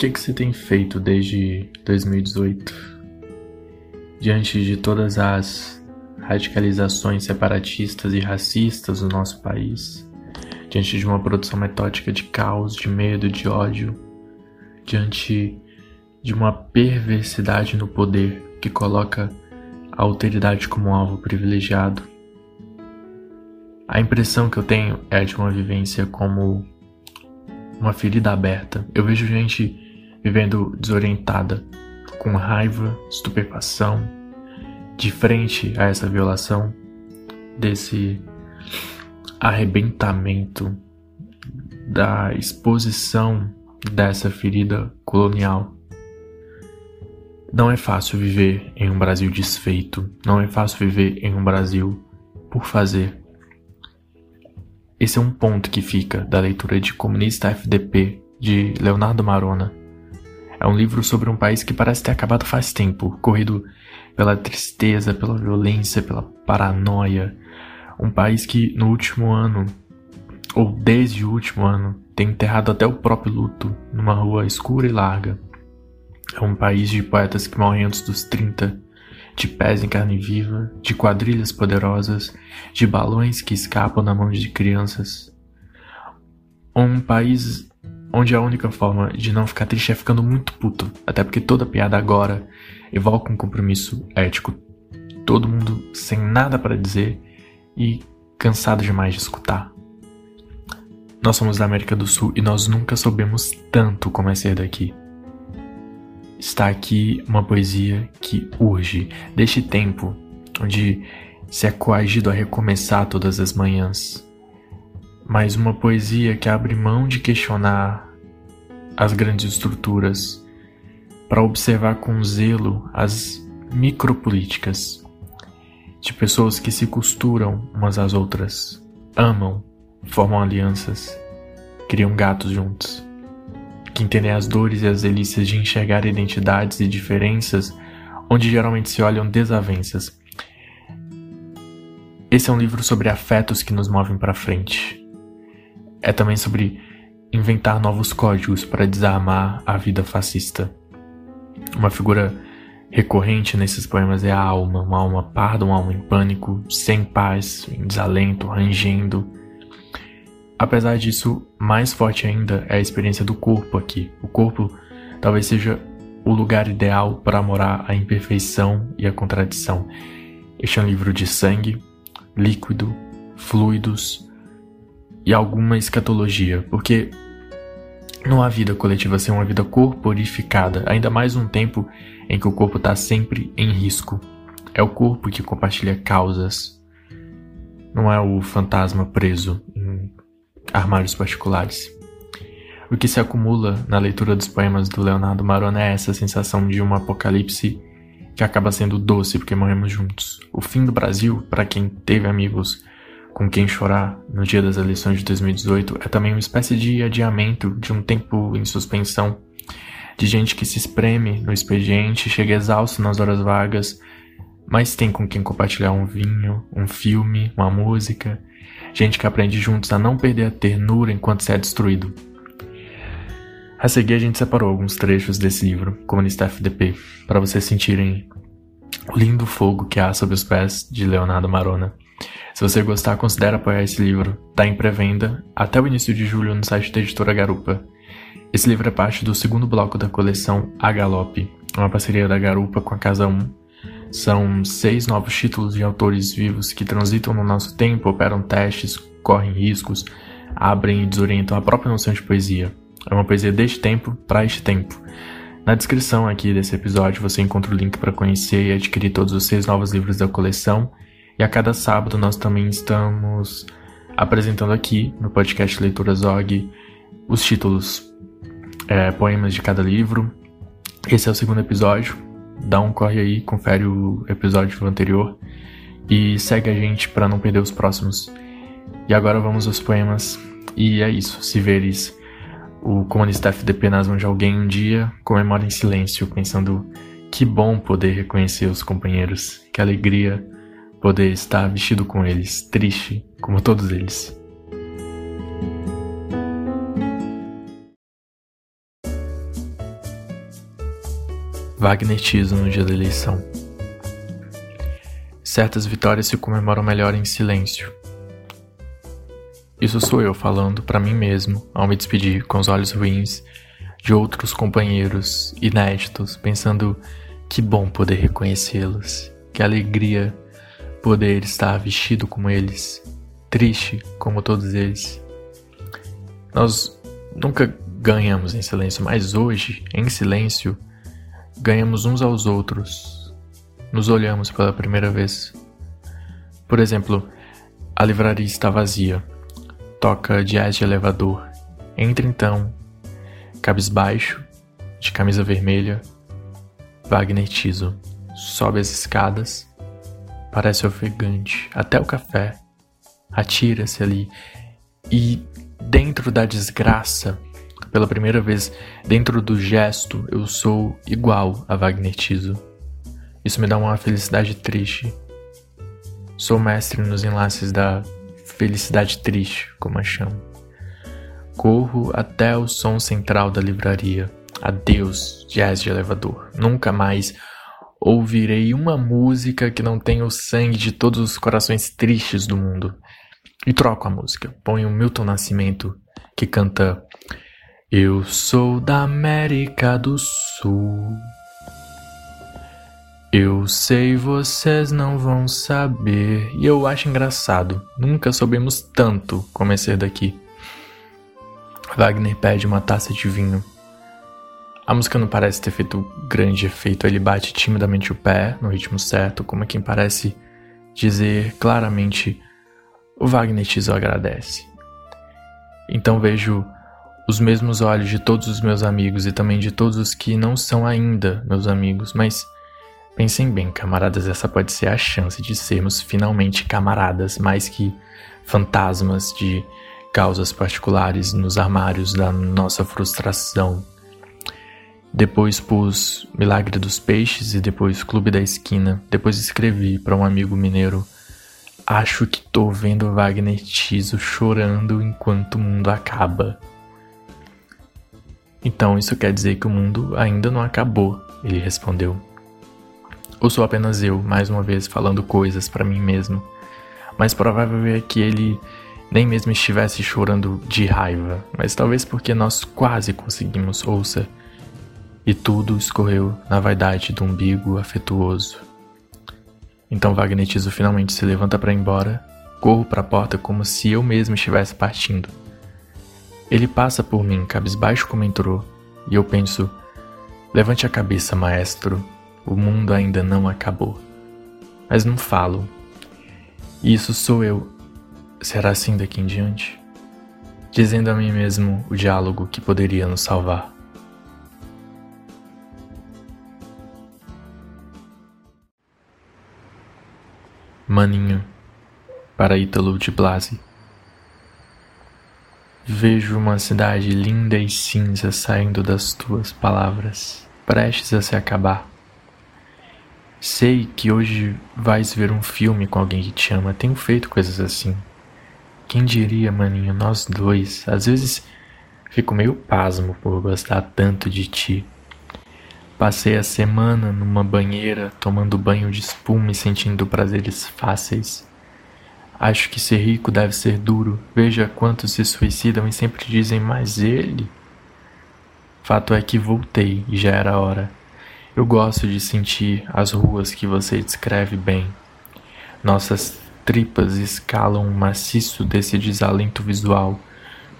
que, que você tem feito desde 2018? Diante de todas as radicalizações separatistas e racistas do nosso país, diante de uma produção metódica de caos, de medo, de ódio, diante de uma perversidade no poder que coloca a alteridade como alvo privilegiado. A impressão que eu tenho é de uma vivência como uma ferida aberta. Eu vejo gente vivendo desorientada, com raiva, estupefação, de frente a essa violação, desse arrebentamento, da exposição dessa ferida colonial. Não é fácil viver em um Brasil desfeito, não é fácil viver em um Brasil por fazer. Esse é um ponto que fica da leitura de Comunista FDP de Leonardo Marona. É um livro sobre um país que parece ter acabado faz tempo, corrido pela tristeza, pela violência, pela paranoia. Um país que no último ano, ou desde o último ano, tem enterrado até o próprio luto numa rua escura e larga. É um país de poetas que morrem antes dos 30, de pés em carne viva, de quadrilhas poderosas, de balões que escapam na mão de crianças. Um país onde a única forma de não ficar triste é ficando muito puto, até porque toda piada agora evoca um compromisso ético. Todo mundo sem nada para dizer e cansado demais de escutar. Nós somos da América do Sul e nós nunca soubemos tanto como é ser daqui. Está aqui uma poesia que urge deste tempo onde se é coagido a recomeçar todas as manhãs mas uma poesia que abre mão de questionar as grandes estruturas para observar com zelo as micropolíticas de pessoas que se costuram umas às outras, amam, formam alianças, criam gatos juntos, que entendem as dores e as delícias de enxergar identidades e diferenças onde geralmente se olham desavenças. Esse é um livro sobre afetos que nos movem para frente é também sobre inventar novos códigos para desarmar a vida fascista. Uma figura recorrente nesses poemas é a alma, uma alma parda, uma alma em pânico, sem paz, em desalento, rangendo. Apesar disso, mais forte ainda é a experiência do corpo aqui. O corpo talvez seja o lugar ideal para morar a imperfeição e a contradição. Este é um livro de sangue, líquido, fluidos, e alguma escatologia, porque não há vida coletiva sem uma vida corporificada, ainda mais um tempo em que o corpo está sempre em risco. É o corpo que compartilha causas, não é o fantasma preso em armários particulares. O que se acumula na leitura dos poemas do Leonardo Marona é essa sensação de um apocalipse que acaba sendo doce porque morremos juntos. O fim do Brasil, para quem teve amigos com quem chorar no dia das eleições de 2018 é também uma espécie de adiamento de um tempo em suspensão, de gente que se espreme no expediente, chega exausto nas horas vagas, mas tem com quem compartilhar um vinho, um filme, uma música, gente que aprende juntos a não perder a ternura enquanto se é destruído. A seguir, a gente separou alguns trechos desse livro, Comunista FDP, para vocês sentirem o lindo fogo que há sob os pés de Leonardo Marona. Se você gostar, considere apoiar esse livro. Está em pré-venda até o início de julho no site da editora Garupa. Esse livro é parte do segundo bloco da coleção A Galope, uma parceria da Garupa com a Casa 1. São seis novos títulos de autores vivos que transitam no nosso tempo, operam testes, correm riscos, abrem e desorientam a própria noção de poesia. É uma poesia deste tempo para este tempo. Na descrição aqui desse episódio você encontra o link para conhecer e adquirir todos os seis novos livros da coleção e a cada sábado nós também estamos apresentando aqui no podcast Leitura Zog os títulos, é, poemas de cada livro. Esse é o segundo episódio. Dá um corre aí, confere o episódio anterior e segue a gente para não perder os próximos. E agora vamos aos poemas. E é isso. Se veres o comunista FDP nas mãos de alguém um dia, comemora em silêncio, pensando que bom poder reconhecer os companheiros, que alegria poder estar vestido com eles, triste como todos eles. Wagnetismo no dia da eleição. Certas vitórias se comemoram melhor em silêncio. Isso sou eu falando para mim mesmo ao me despedir com os olhos ruins de outros companheiros inéditos, pensando que bom poder reconhecê-los, que alegria poder estar vestido como eles, triste como todos eles. Nós nunca ganhamos em silêncio, mas hoje, em silêncio, ganhamos uns aos outros. Nos olhamos pela primeira vez. Por exemplo, a livraria está vazia. Toca jazz de elevador. Entra então, cabisbaixo, de camisa vermelha, Wagner Tiso. Sobe as escadas, parece ofegante, até o café. Atira-se ali e, dentro da desgraça, pela primeira vez, dentro do gesto, eu sou igual a Wagner Tiso. Isso me dá uma felicidade triste. Sou mestre nos enlaces da felicidade triste, como a chamo. Corro até o som central da livraria. Adeus, jazz de elevador. Nunca mais ouvirei uma música que não tenha o sangue de todos os corações tristes do mundo. E troco a música. Ponho Milton Nascimento, que canta eu sou da América do Sul. Eu sei, vocês não vão saber. E eu acho engraçado. Nunca soubemos tanto como é ser daqui. Wagner pede uma taça de vinho. A música não parece ter feito grande efeito. Ele bate timidamente o pé, no ritmo certo, como quem parece dizer claramente: O Wagner agradece. Então vejo os mesmos olhos de todos os meus amigos e também de todos os que não são ainda meus amigos, mas pensem bem, camaradas, essa pode ser a chance de sermos finalmente camaradas, mais que fantasmas de causas particulares nos armários da nossa frustração. Depois pus Milagre dos Peixes e depois Clube da Esquina. Depois escrevi para um amigo mineiro: Acho que tô vendo Wagner Tiso chorando enquanto o mundo acaba. Então isso quer dizer que o mundo ainda não acabou, ele respondeu. Ou sou apenas eu, mais uma vez, falando coisas para mim mesmo. Mas provável é que ele nem mesmo estivesse chorando de raiva, mas talvez porque nós quase conseguimos, ouça. E tudo escorreu na vaidade do umbigo afetuoso. Então Wagner Tiso finalmente se levanta para ir embora, corro para a porta como se eu mesmo estivesse partindo. Ele passa por mim, cabisbaixo como entrou, e eu penso: levante a cabeça, maestro, o mundo ainda não acabou. Mas não falo. Isso sou eu. Será assim daqui em diante? Dizendo a mim mesmo o diálogo que poderia nos salvar. Maninho, para Ítalo de Blasi. Vejo uma cidade linda e cinza saindo das tuas palavras, prestes a se acabar. Sei que hoje vais ver um filme com alguém que te ama. Tenho feito coisas assim. Quem diria, maninho, nós dois. Às vezes fico meio pasmo por gostar tanto de ti. Passei a semana numa banheira tomando banho de espuma e sentindo prazeres fáceis. Acho que ser rico deve ser duro. Veja quantos se suicidam e sempre dizem, mas ele. Fato é que voltei e já era hora. Eu gosto de sentir as ruas que você descreve bem. Nossas tripas escalam o maciço desse desalento visual.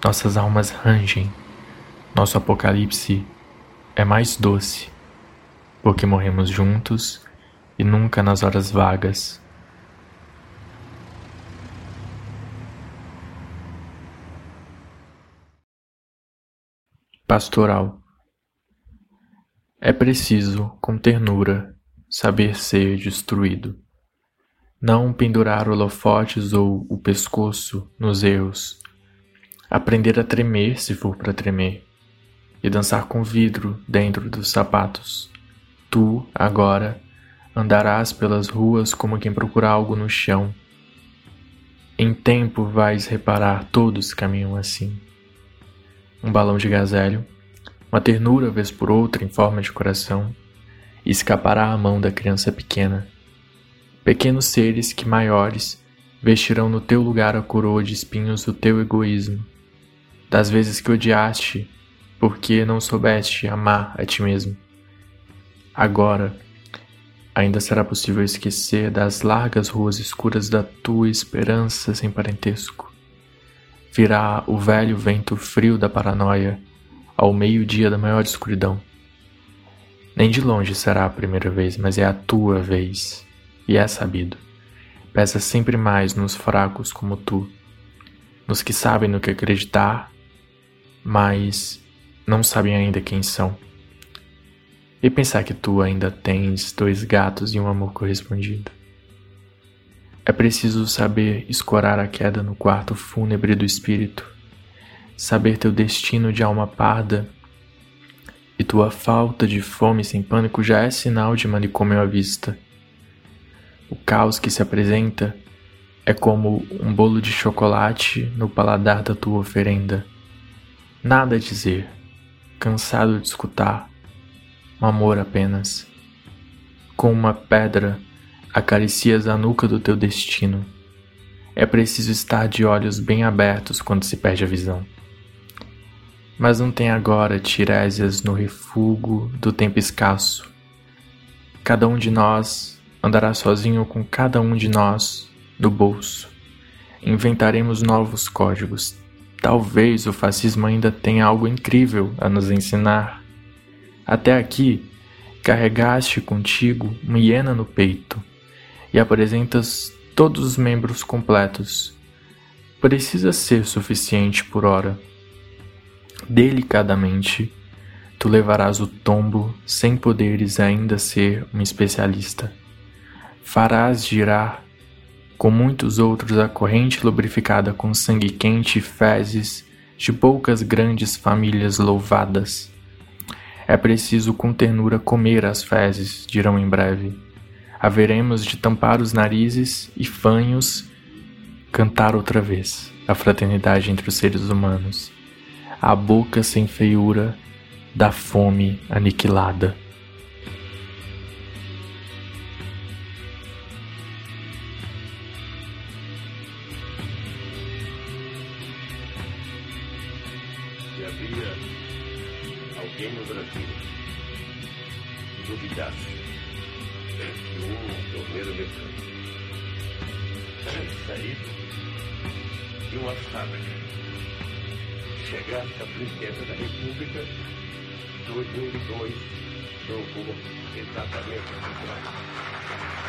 Nossas almas rangem. Nosso apocalipse é mais doce, porque morremos juntos e nunca nas horas vagas Pastoral É preciso, com ternura, saber ser destruído. Não pendurar holofotes ou o pescoço nos erros. Aprender a tremer se for para tremer. E dançar com vidro dentro dos sapatos. Tu, agora, andarás pelas ruas como quem procura algo no chão. Em tempo vais reparar todos caminham assim um balão de gazélio, uma ternura vez por outra em forma de coração, escapará à mão da criança pequena. Pequenos seres que maiores vestirão no teu lugar a coroa de espinhos do teu egoísmo, das vezes que odiaste porque não soubeste amar a ti mesmo. Agora, ainda será possível esquecer das largas ruas escuras da tua esperança sem parentesco. Virá o velho vento frio da paranoia ao meio-dia da maior escuridão. Nem de longe será a primeira vez, mas é a tua vez, e é sabido. Pesa sempre mais nos fracos como tu, nos que sabem no que acreditar, mas não sabem ainda quem são. E pensar que tu ainda tens dois gatos e um amor correspondido. É preciso saber escorar a queda no quarto fúnebre do espírito, saber teu destino de alma parda e tua falta de fome sem pânico já é sinal de manicômio à vista. O caos que se apresenta é como um bolo de chocolate no paladar da tua oferenda. Nada a dizer, cansado de escutar, um amor apenas. Com uma pedra acaricias a nuca do teu destino. É preciso estar de olhos bem abertos quando se perde a visão. Mas não tem agora tirésias no refúgio do tempo escasso. Cada um de nós andará sozinho com cada um de nós no bolso. Inventaremos novos códigos. Talvez o fascismo ainda tenha algo incrível a nos ensinar. Até aqui, carregaste contigo uma hiena no peito e apresentas todos os membros completos. Precisa ser suficiente por hora delicadamente, tu levarás o tombo sem poderes ainda ser um especialista. Farás girar, com muitos outros, a corrente lubrificada com sangue quente e fezes de poucas grandes famílias louvadas. É preciso com ternura comer as fezes, dirão em breve. Haveremos de tampar os narizes e fanhos, cantar outra vez a fraternidade entre os seres humanos a boca sem feiura da fome aniquilada. De uma fábrica chegasse à presidência da República, 2002 jogou exatamente o contrário.